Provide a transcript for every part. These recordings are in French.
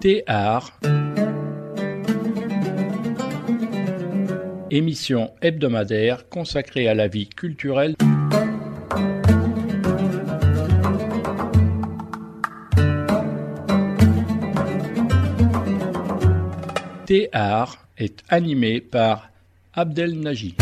Théâtre. Émission hebdomadaire consacrée à la vie culturelle. Théâtre est animé par Abdel Naji.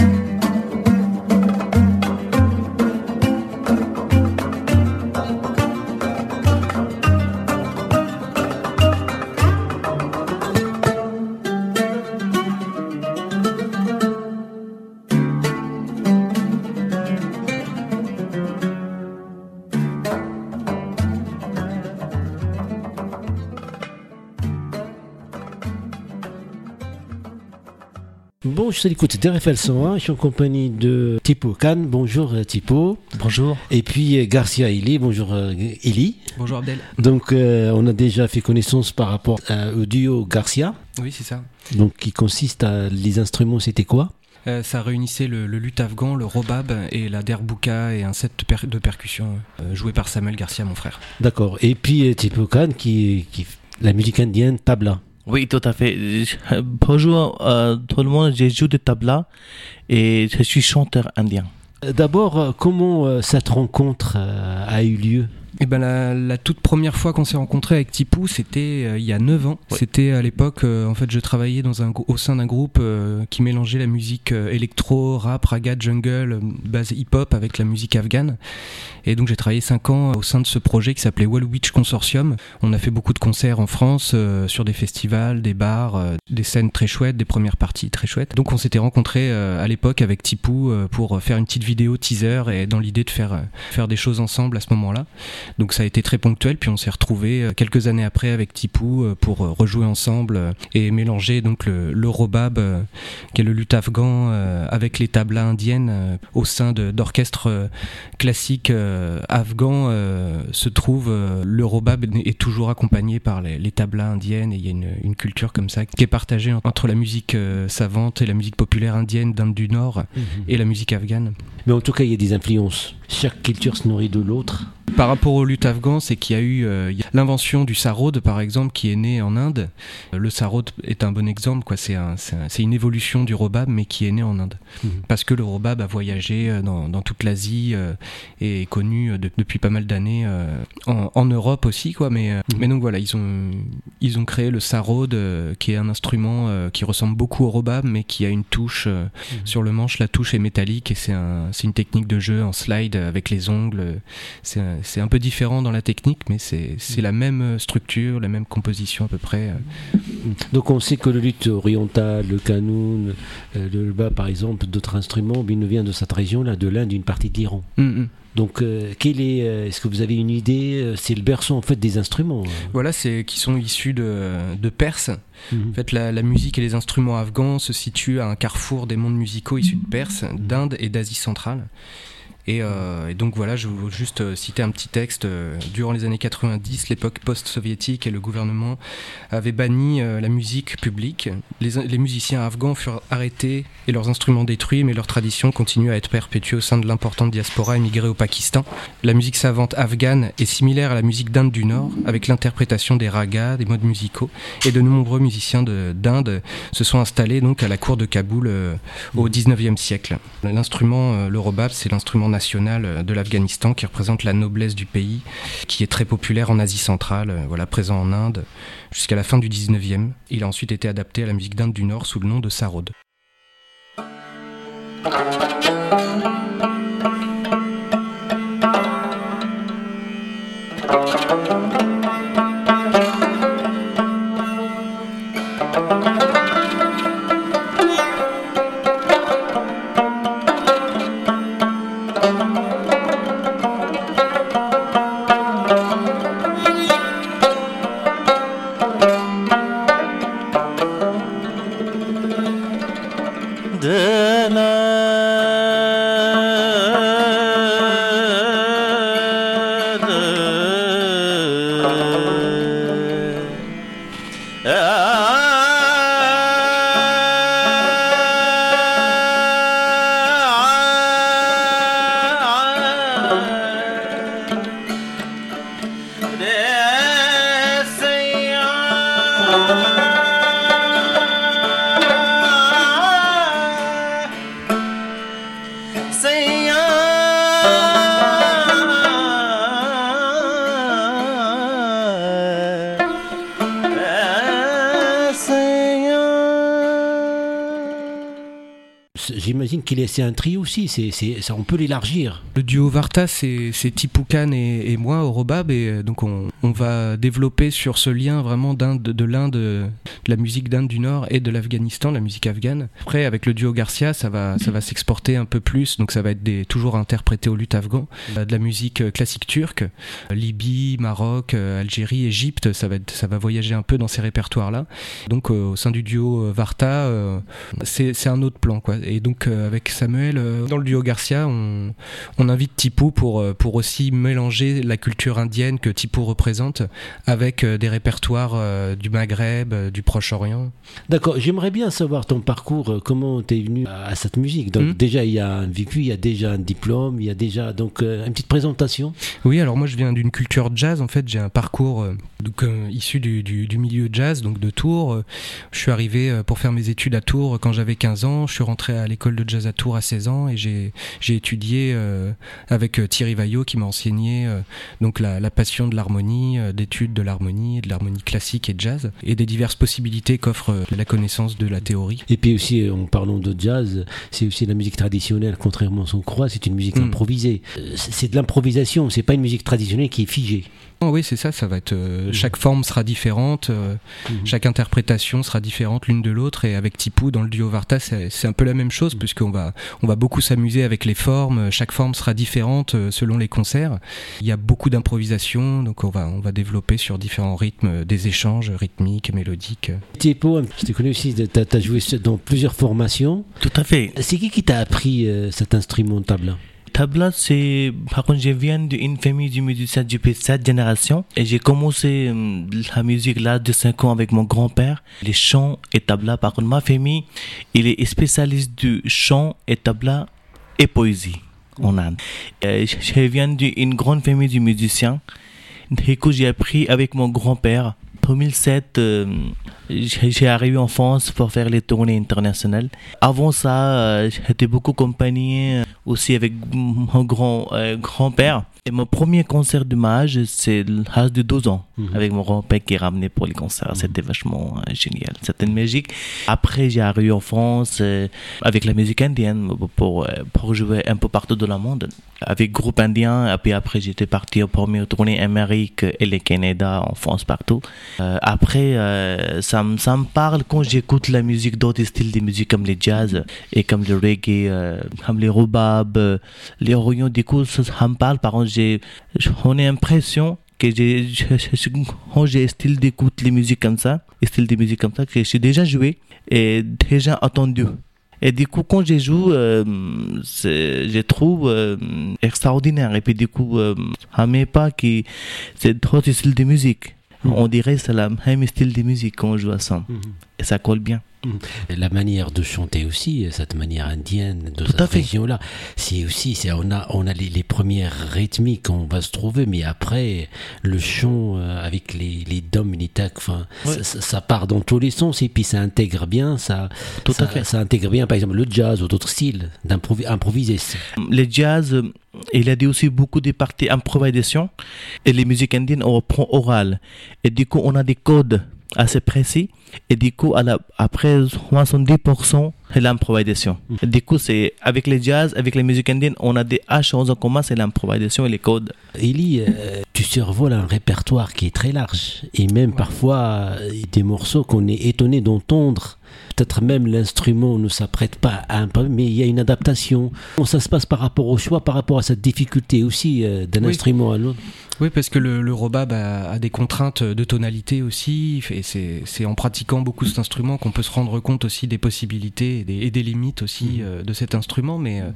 Bon, je suis à l'écoute d'RFL 101, je suis en compagnie de Tipo Khan. Bonjour euh, Tipo. Bonjour. Et puis euh, Garcia Eli. Bonjour euh, Eli. Bonjour Abdel. Donc euh, on a déjà fait connaissance par rapport à- au duo Garcia, Oui, c'est ça. donc qui consiste à les instruments, c'était quoi? Euh, ça réunissait le, le luth afghan, le robab et la derbouka et un set de, per- de percussions euh, joué par Samuel Garcia, mon frère. D'accord. Et puis euh, Tipo Khan qui, qui la musique indienne tabla. Oui, tout à fait. Je- Bonjour euh, tout le monde, je joue de tabla et je suis chanteur indien. Euh, D'abord, euh, comment euh, cette rencontre euh, a eu lieu? Et ben la, la toute première fois qu'on s'est rencontré avec Tipou, c'était euh, il y a 9 ans. Ouais. C'était à l'époque, euh, en fait, je travaillais dans un, au sein d'un groupe euh, qui mélangeait la musique euh, électro, rap, raga, jungle, euh, base hip-hop avec la musique afghane. Et donc j'ai travaillé 5 ans au sein de ce projet qui s'appelait Wallowitch Consortium. On a fait beaucoup de concerts en France, euh, sur des festivals, des bars, euh, des scènes très chouettes, des premières parties très chouettes. Donc on s'était rencontrés euh, à l'époque avec Tipou euh, pour faire une petite vidéo teaser et dans l'idée de faire, euh, faire des choses ensemble à ce moment-là. Donc ça a été très ponctuel, puis on s'est retrouvés euh, quelques années après avec Tipou euh, pour euh, rejouer ensemble et mélanger donc le, le robab, qui est le luth afghan, avec les tablas indiennes au sein d'orchestres classiques afghans. se trouve le robab est toujours accompagné par les, les tablas indiennes et il y a une, une culture comme ça qui est partagée en- entre la musique savante et la musique populaire indienne d'Inde du Nord et la musique afghane. Mais en tout cas, il y a des influences. Chaque culture se nourrit de l'autre. Par rapport au luth afghan, c'est qu'il y a eu euh, l'invention du sarod, par exemple, qui est né en Inde. Euh, Le sarod est un bon exemple, quoi. C'est un- c'est un- c'est une évolution du robab, mais qui est né en Inde. Mhm. Parce que le robab a voyagé euh, dans, dans toute l'Asie euh, et est connu euh, de- depuis pas mal d'années euh, en, en Europe aussi, quoi. Mais, Mhm. mais donc voilà, ils ont, ils ont créé le sarod, euh, qui est un instrument euh, qui ressemble beaucoup au robab, mais qui a une touche euh, sur le manche. La touche est métallique et c'est un, c'est une technique de jeu en slide avec les ongles. C'est un- c'est un peu différent dans la technique, mais c'est la même structure, la même composition à peu près. Donc on sait que le luth oriental, le kanoun, euh, le bas par exemple, d'autres instruments, bien, nous vient de cette région-là, de l'Inde, d'une partie de l'Iran. Mm, mm. Donc euh, quel est, euh, est-ce que vous avez une idée euh, C'est le berceau en fait des instruments. euh. Voilà, c'est qui sont issus de, de Perse. Mhm. En fait, la, la musique et les instruments afghans se situent à un carrefour des mondes musicaux issus de Perse, d'Inde et d'Asie centrale. Et, euh, et donc voilà, je veux juste euh, citer un petit texte. euh, durant les années 90, l'époque post-soviétique et le gouvernement avaient banni la musique publique. Les, musiciens afghans furent arrêtés et leurs instruments détruits, mais leur tradition continue à être perpétuée au sein de l'importante diaspora émigrée au Pakistan. La musique savante afghane est similaire à la musique d'Inde du Nord, avec l'interprétation des ragas, des modes musicaux, et de nombreux musiciens de- d'Inde se sont installés donc à la cour de Kaboul au 19e siècle. L'instrument, euh, c'est l'instrument national euh, de l'Afghanistan qui représente la noblesse du pays, qui est très populaire en Asie centrale, euh, voilà, présent en Inde jusqu'à la fin du 19e. Il a ensuite été adapté à la musique d'Inde du Nord sous le nom de sarod. J'imagine qu'il est c'est un trio aussi. C'est, ça, on peut l'élargir. Le duo Varta, c'est, c'est Tipoukan et, et moi au Robab, et euh, donc on, va développer sur ce lien vraiment d'Inde, de l'Inde, de la musique d'Inde du Nord et de l'Afghanistan, la musique afghane. Après, avec le duo Garcia, ça va, ça va s'exporter un peu plus, donc ça va être toujours interprété au luth afghan, de la musique classique turque, Libye, Maroc, Algérie, Égypte, ça va, ça va voyager un peu dans ces répertoires-là. Donc au sein du duo Varta, c'est un autre plan, quoi. Et donc avec Samuel, dans le duo Garcia, on, on invite Tipou pour, pour aussi mélanger la culture indienne que Tipou représente avec des répertoires du Maghreb, du Proche-Orient. D'accord, j'aimerais bien savoir ton parcours, comment tu es venu à, cette musique. Donc, déjà, il y a un vécu, il y a déjà un diplôme, il y a déjà donc une petite présentation. Oui, alors moi, je viens d'une culture jazz. En fait, j'ai un parcours donc, issu du, du, du, milieu jazz, donc de Tours. Je suis arrivé pour faire mes études à Tours quand j'avais 15 ans. Je suis rentré à l'école de jazz à Tours à 16 ans et j'ai étudié euh, avec Thierry Vaillot qui m'a enseigné euh, donc la, la, passion de l'harmonie, euh, d'études de l'harmonie, de l'harmonie classique et jazz et des diverses possibilités qu'offre la connaissance de la théorie. Et puis aussi, en parlant de jazz, c'est aussi la musique traditionnelle, contrairement à ce qu'on croit, c'est une musique Mm. improvisée. C'est de l'improvisation, c'est pas une musique traditionnelle qui est figée. Oh oui, c'est ça, ça va être. euh, chaque forme sera différente, euh, chaque interprétation sera différente l'une de l'autre. Et avec Tipou, dans le duo Varta, c'est c'est un peu la même chose, puisqu'on va, on va beaucoup s'amuser avec les formes. Chaque forme sera différente euh, selon les concerts. Il y a beaucoup d'improvisation, donc on va, on va développer sur différents rythmes euh, des échanges rythmiques, mélodiques. Tipou, je te connais aussi, tu as, joué dans plusieurs formations. Tout à fait. C'est qui qui t'a appris euh, cet instrument tabla Tabla, c'est. Par contre, je viens d'une famille de musiciens depuis cette génération. Et j'ai commencé euh, la musique là de 5 ans avec mon grand-père. Les chants et tabla. Par contre, ma famille, il est spécialiste du chant et tabla et poésie en Inde. Euh, je viens d'une grande famille de musiciens. Du coup, j'ai appris avec mon grand-père. 2007, euh, j'ai arrivé en France pour faire les tournées internationales. Avant ça, euh, j'étais beaucoup accompagné aussi avec mon grand euh, grand-père. Et mon premier concert de mage, c'est l'âge de 12 ans, Mhm. avec mon grand-père qui ramenait pour les concerts. C'était vachement euh, génial. C'était une magique. Après, j'ai arrivé en France euh, avec la musique indienne pour, euh, pour jouer un peu partout dans le monde. Avec groupe indien. Et puis après, j'étais parti au premier tournée Amérique et le Canada, en France, partout. Euh, après, euh, ça, me- parle quand j'écoute la musique d'autres styles de musique comme les jazz et comme le reggae, euh, comme les robab, euh, les orions. Du coup, ça, me parle. Par contre, j'ai, on a l'impression que j'ai, quand j'ai style d'écoute les musiques comme ça, style de musique comme ça, que j'ai déjà joué et déjà entendu. Et du coup, quand je joue, euh, je trouve euh, extraordinaire. Et puis du coup, euh, à mes pas, qui, c'est d'autres styles de musique. On dirait que c'est le même style de musique quand on joue à ça. Et ça colle bien. La manière de chanter aussi, cette manière indienne de Tout cette région-là, c'est aussi, c'est on a on a les, les premières rythmiques, on va se trouver, mais après le chant euh, avec les les les tacs, enfin, Ouais. ça, part dans tous les sens et puis ça intègre bien, ça, Tout ça, à fait. ça intègre bien, par exemple le jazz ou d'autres styles d'improviser. Le jazz, euh, il a dit aussi beaucoup de parties improvisation et les musiques indiennes on reprend oral. Et du coup, on a des codes assez précis. Et du coup, à la, après 70%, c'est l'improvisation. Et Du coup, c'est avec les jazz, avec les musiques indiennes, on a des choses en commun, c'est l'improvisation et les codes. Élie, euh, tu survoles un répertoire qui est très large et même parfois euh, des morceaux qu'on est étonné d'entendre. Peut-être même l'instrument ne s'apprête pas à un mais il y a une adaptation. Comment ça se passe par rapport au choix, par rapport à cette difficulté aussi euh, d'un Oui. instrument à l'autre? Oui, parce que le, le robab a, a des contraintes de tonalité aussi, et c'est en pratiquant beaucoup cet instrument qu'on peut se rendre compte aussi des possibilités et des, et des limites aussi euh, de cet instrument. Mais euh,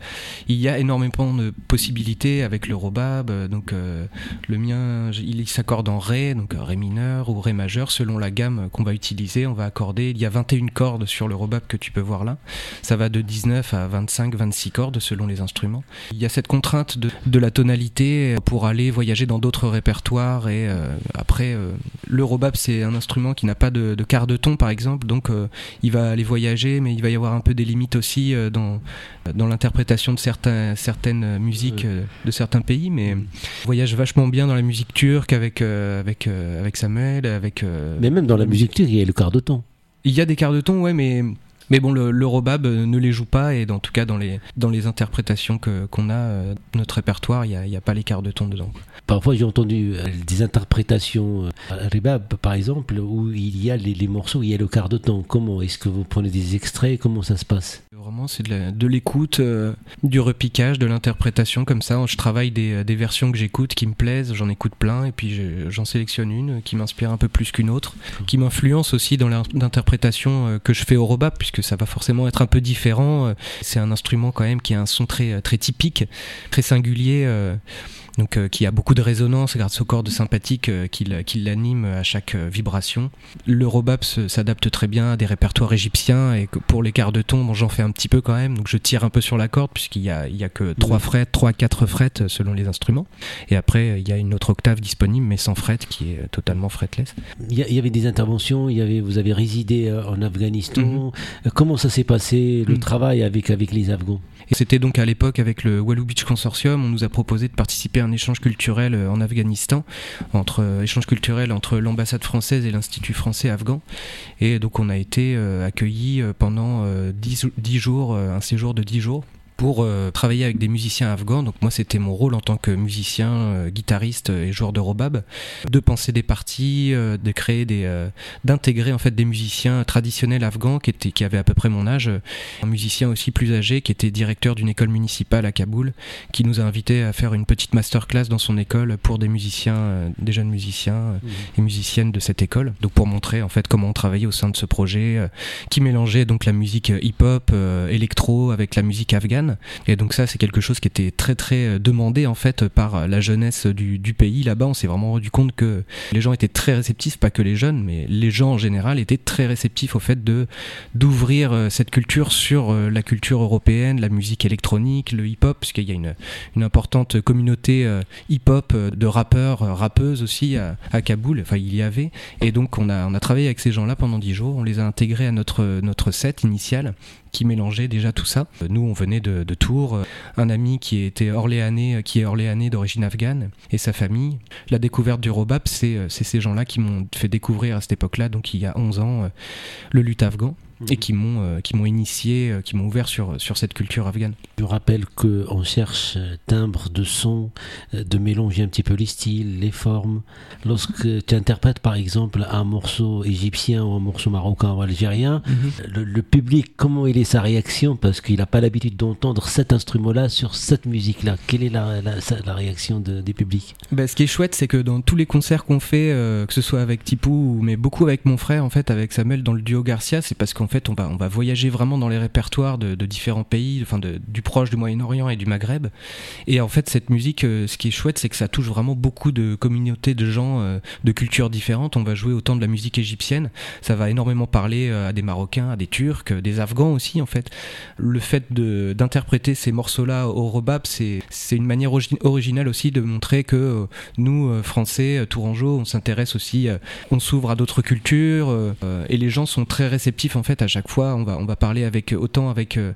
il y a énormément de possibilités avec le robab. euh, Donc euh, le mien, j- il s'accorde en ré, donc ré mineur ou ré majeur, selon la gamme qu'on va utiliser. On va accorder. Il y a 21 cordes sur le robab que tu peux voir là. Ça va de 19 à 25, 26 cordes selon les instruments. Il y a cette contrainte de, de la tonalité pour aller voyager dans d'autres répertoires et euh, après euh, le robab c'est un instrument qui n'a pas de, de quart de ton par exemple. Donc euh, il va aller voyager mais il va y avoir un peu des limites aussi dans dans l'interprétation de certains certaines musiques de certains pays. Mais on voyage vachement bien dans la musique turque avec avec avec Samuel avec Mais même dans la musique turque, il y a le quart de temps. il y a des quarts de ton, ouais, mais Mais bon, le, le robab euh, ne les joue pas et en tout cas dans les, dans les interprétations qu'on a, euh, notre répertoire, il n'y a, a pas l'écart de ton dedans. Parfois, j'ai entendu euh, des interprétations Rebab, par exemple, où il y a les, les morceaux, où il y a le quart de temps. Comment Est-ce que vous prenez des extraits? Comment ça se passe? Vraiment, c'est de, l'écoute, euh, du repiquage, de l'interprétation comme ça. Je travaille des, des versions que j'écoute qui me plaisent, j'en écoute plein et puis je- j'en sélectionne une qui m'inspire un peu plus qu'une autre, qui m'influence aussi dans l'interprétation euh, que je fais au robab puisque ça va forcément être un peu différent. Euh, C'est un instrument quand même qui a un son très très typique, très singulier. euh, donc euh, qui a beaucoup de résonance grâce au cordes sympathique euh, qui, qui l'anime à chaque euh, vibration. Le robab se- s'adapte très bien à des répertoires égyptiens et que pour les quarts de ton, bon, j'en fais un petit peu quand même, donc je tire un peu sur la corde puisqu'il y a, il y a que 3 Oui. frettes, 3 4 frettes euh, selon les instruments. Et après, il y a une autre octave disponible mais sans frettes qui est euh, totalement fretless. il y, avait des interventions, il y avait, vous avez résidé euh, en Afghanistan. Euh, Comment ça s'est passé, le Mhm. travail avec, avec les Afghans? Et c'était donc à l'époque avec le Walou Beach Consortium, on nous a proposé de participer un échange culturel euh, en Afghanistan, entre euh, échange culturel entre l'ambassade française et l'institut français afghan. Et donc on a été euh, accueillis pendant euh, 10, 10 jours, un séjour de 10 jours pour euh, travailler avec des musiciens afghans. Donc moi c'était mon rôle en tant que musicien, euh, guitariste et joueur de robab, de penser des parties, euh, de créer des, euh, d'intégrer en fait des musiciens traditionnels afghans qui étaient, qui avaient à peu près mon âge, un musicien aussi plus âgé qui était directeur d'une école municipale à Kaboul, qui nous a invités à faire une petite masterclass dans son école pour des musiciens, euh, des jeunes musiciens et musiciennes de cette école. Donc pour montrer en fait comment on travaillait au sein de ce projet euh, qui mélangeait donc la musique hip-hop, euh, électro avec la musique afghane. Et donc ça c'est quelque chose qui était très très euh, demandé en fait par la jeunesse du, pays là-bas. On s'est vraiment rendu compte que les gens étaient très réceptifs, pas que les jeunes, mais les gens en général étaient très réceptifs au fait de d'ouvrir euh, cette culture sur euh, la culture européenne, la musique électronique, le hip-hop, puisqu'il y a une, une importante communauté euh, hip-hop euh, de rappeurs, euh, rappeuses aussi à, à Kaboul. Enfin, il y avait. Et donc, on a, on a travaillé avec ces gens-là pendant dix jours. On les a intégrés à notre, notre set initial qui mélangeait déjà tout ça. Euh, Nous, on venait de, de Tours, un ami qui était orléanais, euh, qui est orléanais d'origine afghane, et sa famille. La découverte du c'est euh, c'est ces gens-là qui m'ont fait découvrir à cette époque-là, donc il y a 11 ans, euh, le luth afghan, et qui m'ont euh, qui m'ont initié, euh, qui m'ont ouvert sur, sur cette culture afghane. Je rappelle qu'on cherche euh, timbre de son, euh, de mélanger un petit peu les styles, les formes. Lorsque tu interprètes par exemple un morceau égyptien ou un morceau marocain ou algérien, le, le public, comment il est sa réaction? Parce qu'il n'a pas l'habitude d'entendre cet instrument-là sur cette musique-là. Quelle est la, la- réaction de- des publics? Bah, ce qui est chouette, c'est que dans tous les concerts qu'on fait, euh, que ce soit avec Tipou, ou- mais beaucoup avec mon frère, en fait, avec Samuel dans le duo Garcia, c'est parce qu'en fait, on va, voyager vraiment dans les répertoires de, différents pays, enfin du proche, du Moyen-Orient et du Maghreb. Et en fait, cette musique, euh, ce qui est chouette, c'est que ça touche vraiment beaucoup de communautés de gens euh, de cultures différentes. On va jouer autant de la musique égyptienne, ça va énormément parler euh, à des Marocains, à des Turcs, des Afghans aussi, en fait. Le fait d'interpréter ces morceaux-là au rebab, c'est une manière origi- originale aussi de montrer que nous, Français, Tourangeaux, on s'intéresse aussi, on s'ouvre à d'autres cultures, et les gens sont très réceptifs en fait à chaque fois. On va, on va parler avec autant avec euh,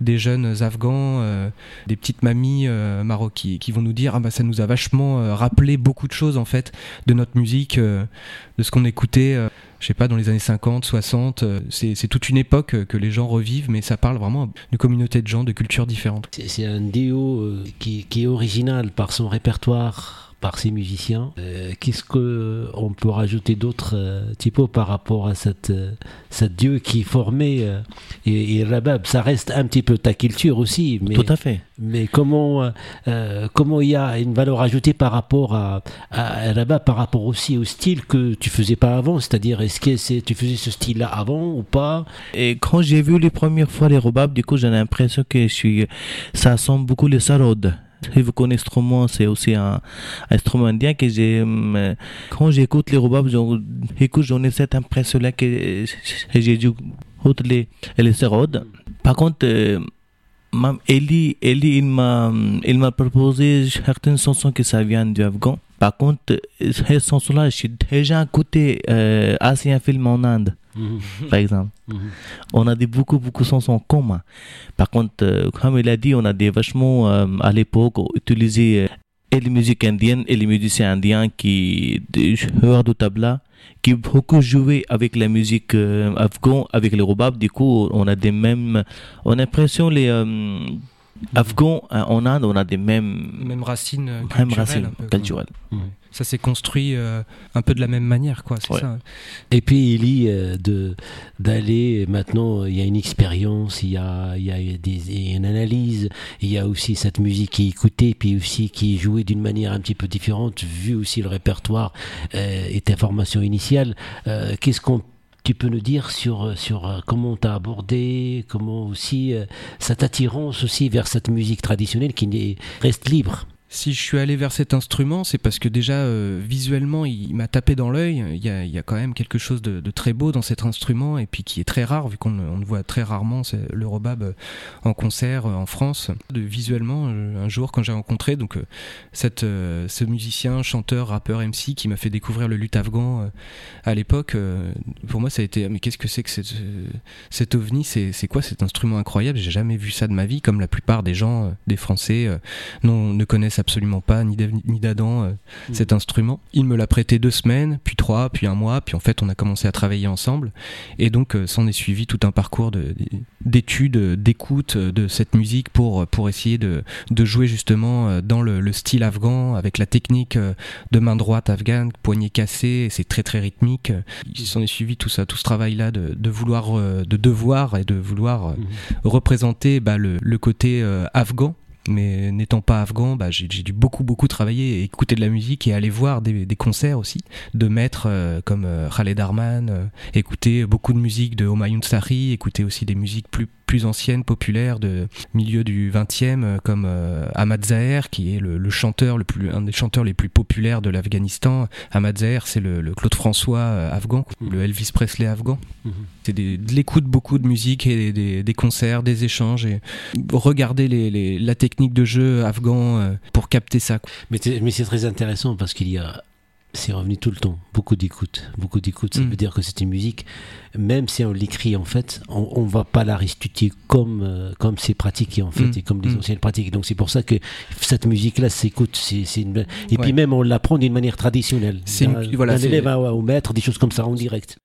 des jeunes Afghans, euh, des petites mamies euh, marocaines qui, vont nous dire ah bah ça nous a vachement rappelé beaucoup de choses en fait de notre musique, de ce qu'on écoutait. je sais pas, dans les années 50, 60, euh, c'est toute une époque que les gens revivent, mais ça parle vraiment d'une communauté de gens de cultures différentes. C'est un duo qui, qui est original par son répertoire, par ses musiciens. Euh, Qu'est-ce qu'on peut rajouter d'autre, euh, par rapport à cette, euh, cette duo qui formé euh, et, et Rabab, ça reste un petit peu ta culture aussi, mais, Tout à fait. mais comment comment il y a une valeur ajoutée par rapport à, à Rabab, par rapport aussi au style que tu faisais pas avant, c'est-à-dire est-ce que tu faisais ce style-là avant ou pas? Et quand j'ai vu les premières fois les robabs, du coup, j'ai l'impression que je suis, ça ressemble beaucoup les sarodes. Si vous connaissez l'instrument, c'est aussi un, un instrument indien que j'ai, hum, quand j'écoute les robabs, j'en- ai cette impression-là que j'ai dû les, les sarodes. Par contre, euh, Mam Eli, il m'a, proposé certaines chansons que ça vient du Afghan. Par contre, ces chansons-là, j'ai déjà écouté euh, ancien film en Inde, par exemple. On a des beaucoup, beaucoup de chansons en commun. Par contre, euh, comme il a dit, on a des vachement, euh, à l'époque, utilisé euh, et les musiques indiennes et les musiciens indiens qui, des joueurs de tabla, qui beaucoup joué avec la musique afghane, avec le robab. Du coup, on a des mêmes, on a l'impression les Afghans en Inde, on a des mêmes, mêmes racines mêmes culturelles. racines peu, culturelles. Ça s'est construit euh, un peu de la même manière, quoi. C'est Ouais. ça. Et puis il y a de d'aller maintenant il y a une expérience il y a il y a des une analyse il y a aussi cette musique qui est écoutée puis aussi qui est jouée d'une manière un petit peu différente vu aussi le répertoire euh, et ta formation initiale Euh, qu'est-ce qu'on tu peux nous dire sur sur euh, comment t'as abordé comment aussi euh, cette attirance aussi vers cette musique traditionnelle qui reste libre Si je suis allé vers cet instrument, c'est parce que déjà euh, visuellement, il m'a tapé dans l'œil. Il y a, quand même quelque chose de, très beau dans cet instrument et puis qui est très rare vu qu'on le voit très rarement le robab euh, en concert euh, en France. Visuellement, un jour quand j'ai rencontré donc ce musicien, chanteur, rappeur, MC qui m'a fait découvrir le luth afghan à l'époque, pour moi ça a été mais qu'est-ce que c'est que cet ovni? C'est quoi cet instrument incroyable? J'ai jamais vu ça de ma vie, comme la plupart des gens, des Français. non, ne connaissent absolument pas, ni d'Ève ni d'Adam, euh, Mm. cet instrument. Il me l'a prêté deux semaines, puis trois, puis un mois, puis en fait on a commencé à travailler ensemble. Et donc euh, s'en est suivi tout un parcours de- d'études, d'écoute euh, de cette musique pour, pour essayer de, de jouer justement dans le, le style afghan, avec la technique de main droite afghane, poignet cassé, et c'est très très rythmique. Il s'en est suivi tout ça, tout ce travail-là de, de vouloir, de devoir et de vouloir euh, représenter bah, le, le côté afghan. Mais n'étant pas afghan, bah, j'ai dû beaucoup beaucoup travailler écouter de la musique et aller voir des, des concerts aussi de maîtres euh, comme euh, Khaled Arman, euh, écouter beaucoup de musique de Homayun Sari, écouter aussi des musiques plus plus anciennes, populaires de milieu du 20e euh, comme euh, Ahmad Zaher qui est le, le chanteur le plus un des chanteurs les plus populaires de l'Afghanistan. Ahmad Zaher, c'est le, le Claude François euh, afghan, Mhm. le Elvis Presley afghan. Mhm. C'est de l'écoute beaucoup de musique et des, des- des concerts, des échanges et regarder les, les- la technique de jeu afghan pour capter ça. mais c'est très intéressant parce qu'il y a, c'est revenu tout le temps, beaucoup d'écoute, beaucoup d'écoute. Ça Mm. veut dire que c'est une musique, même si on l'écrit en fait, on, on va pas la restituer comme euh, comme c'est pratiqué en fait Mm. et comme les Mm. anciennes pratiques. Donc c'est pour ça que cette musique-là s'écoute, c'est, c'est une... et Ouais. puis même on l'apprend d'une manière traditionnelle. C'est une- voilà, d'un élève à- au maître, des choses comme ça en direct.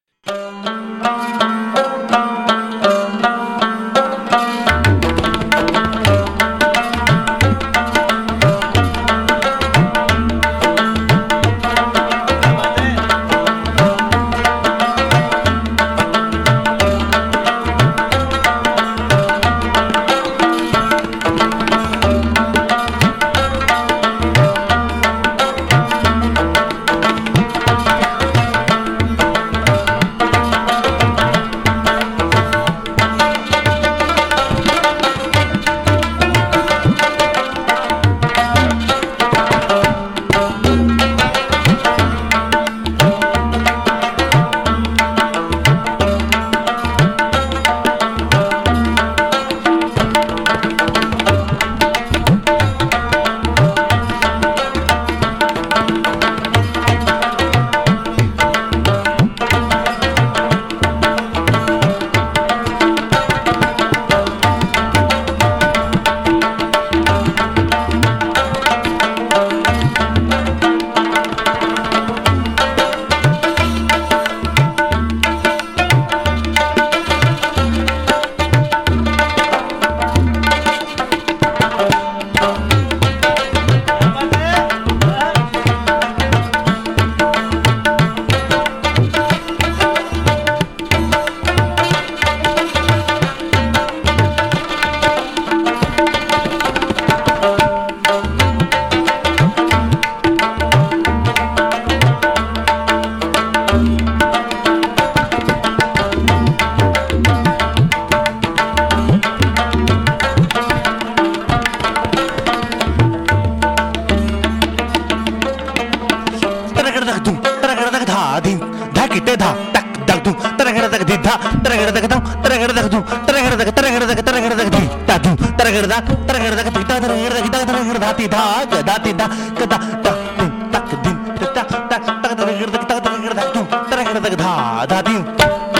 धा धा धा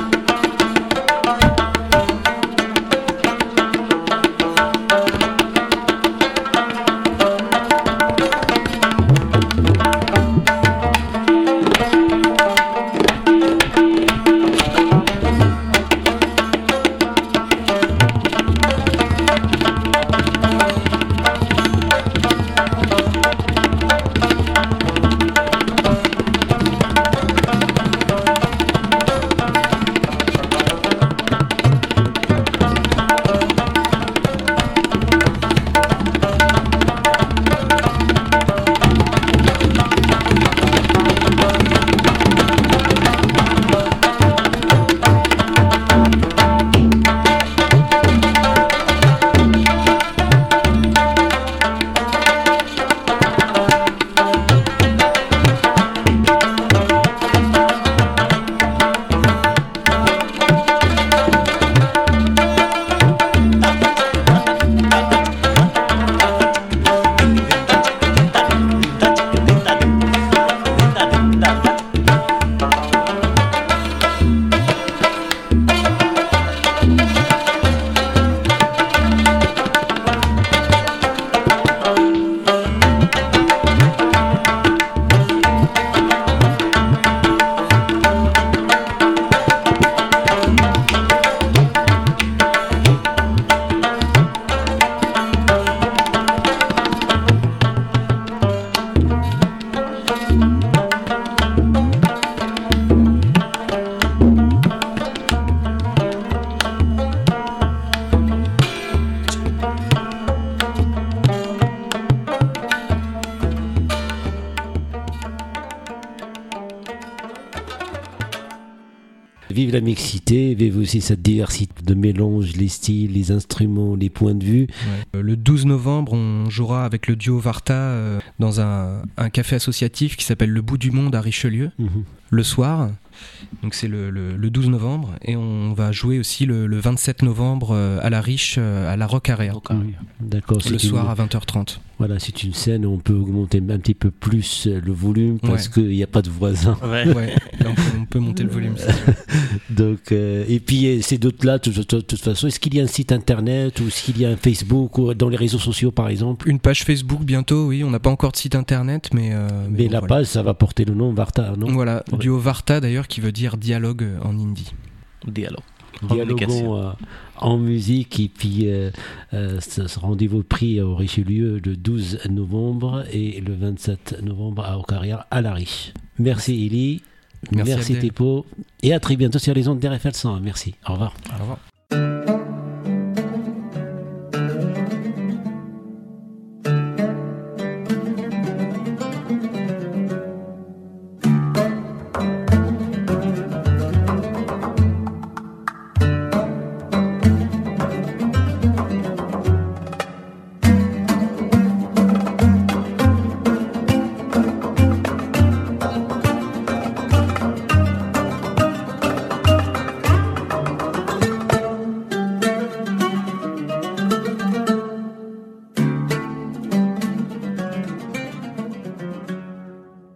Vive la mixité, vive aussi cette diversité de mélange, les styles, les instruments, les points de vue. Euh, Le 12 novembre, on jouera avec le duo Varta euh, dans un, un café associatif qui s'appelle Le Bout du Monde à Richelieu, Mhm. Le soir. Donc c'est le, le- le 12 novembre. Et on va jouer aussi le, le 27 novembre euh, à la Riche, euh, à la Rock Area. D'accord. Le une- soir à 20h30. Voilà, c'est une scène où on peut augmenter un petit peu plus euh, le volume parce Ouais. qu'il n'y a pas de voisins. Ouais. Ouais, là, on, peut, on peut monter le volume. Donc, euh, et puis ces d'autres-là, de toute, façon, est-ce qu'il y a un site internet ou est-ce qu'il y a un Facebook ou dans les réseaux sociaux par exemple? Une page Facebook bientôt, oui. On n'a pas encore de site internet, mais. euh, Mais bon, la voilà. page, ça va porter le nom Varta, non? Voilà. Duo Varta d'ailleurs qui veut dire dialogue en hindi. Dialogue. Dialoguons euh, en musique et puis euh, euh, ce rendez-vous pris au Richelieu le 12 novembre et le 27 novembre à Ocaria à la Riche. Merci Eli, Merci, merci. Tepo et à très bientôt sur les ondes d'RFL 100. Merci, au revoir. Au revoir.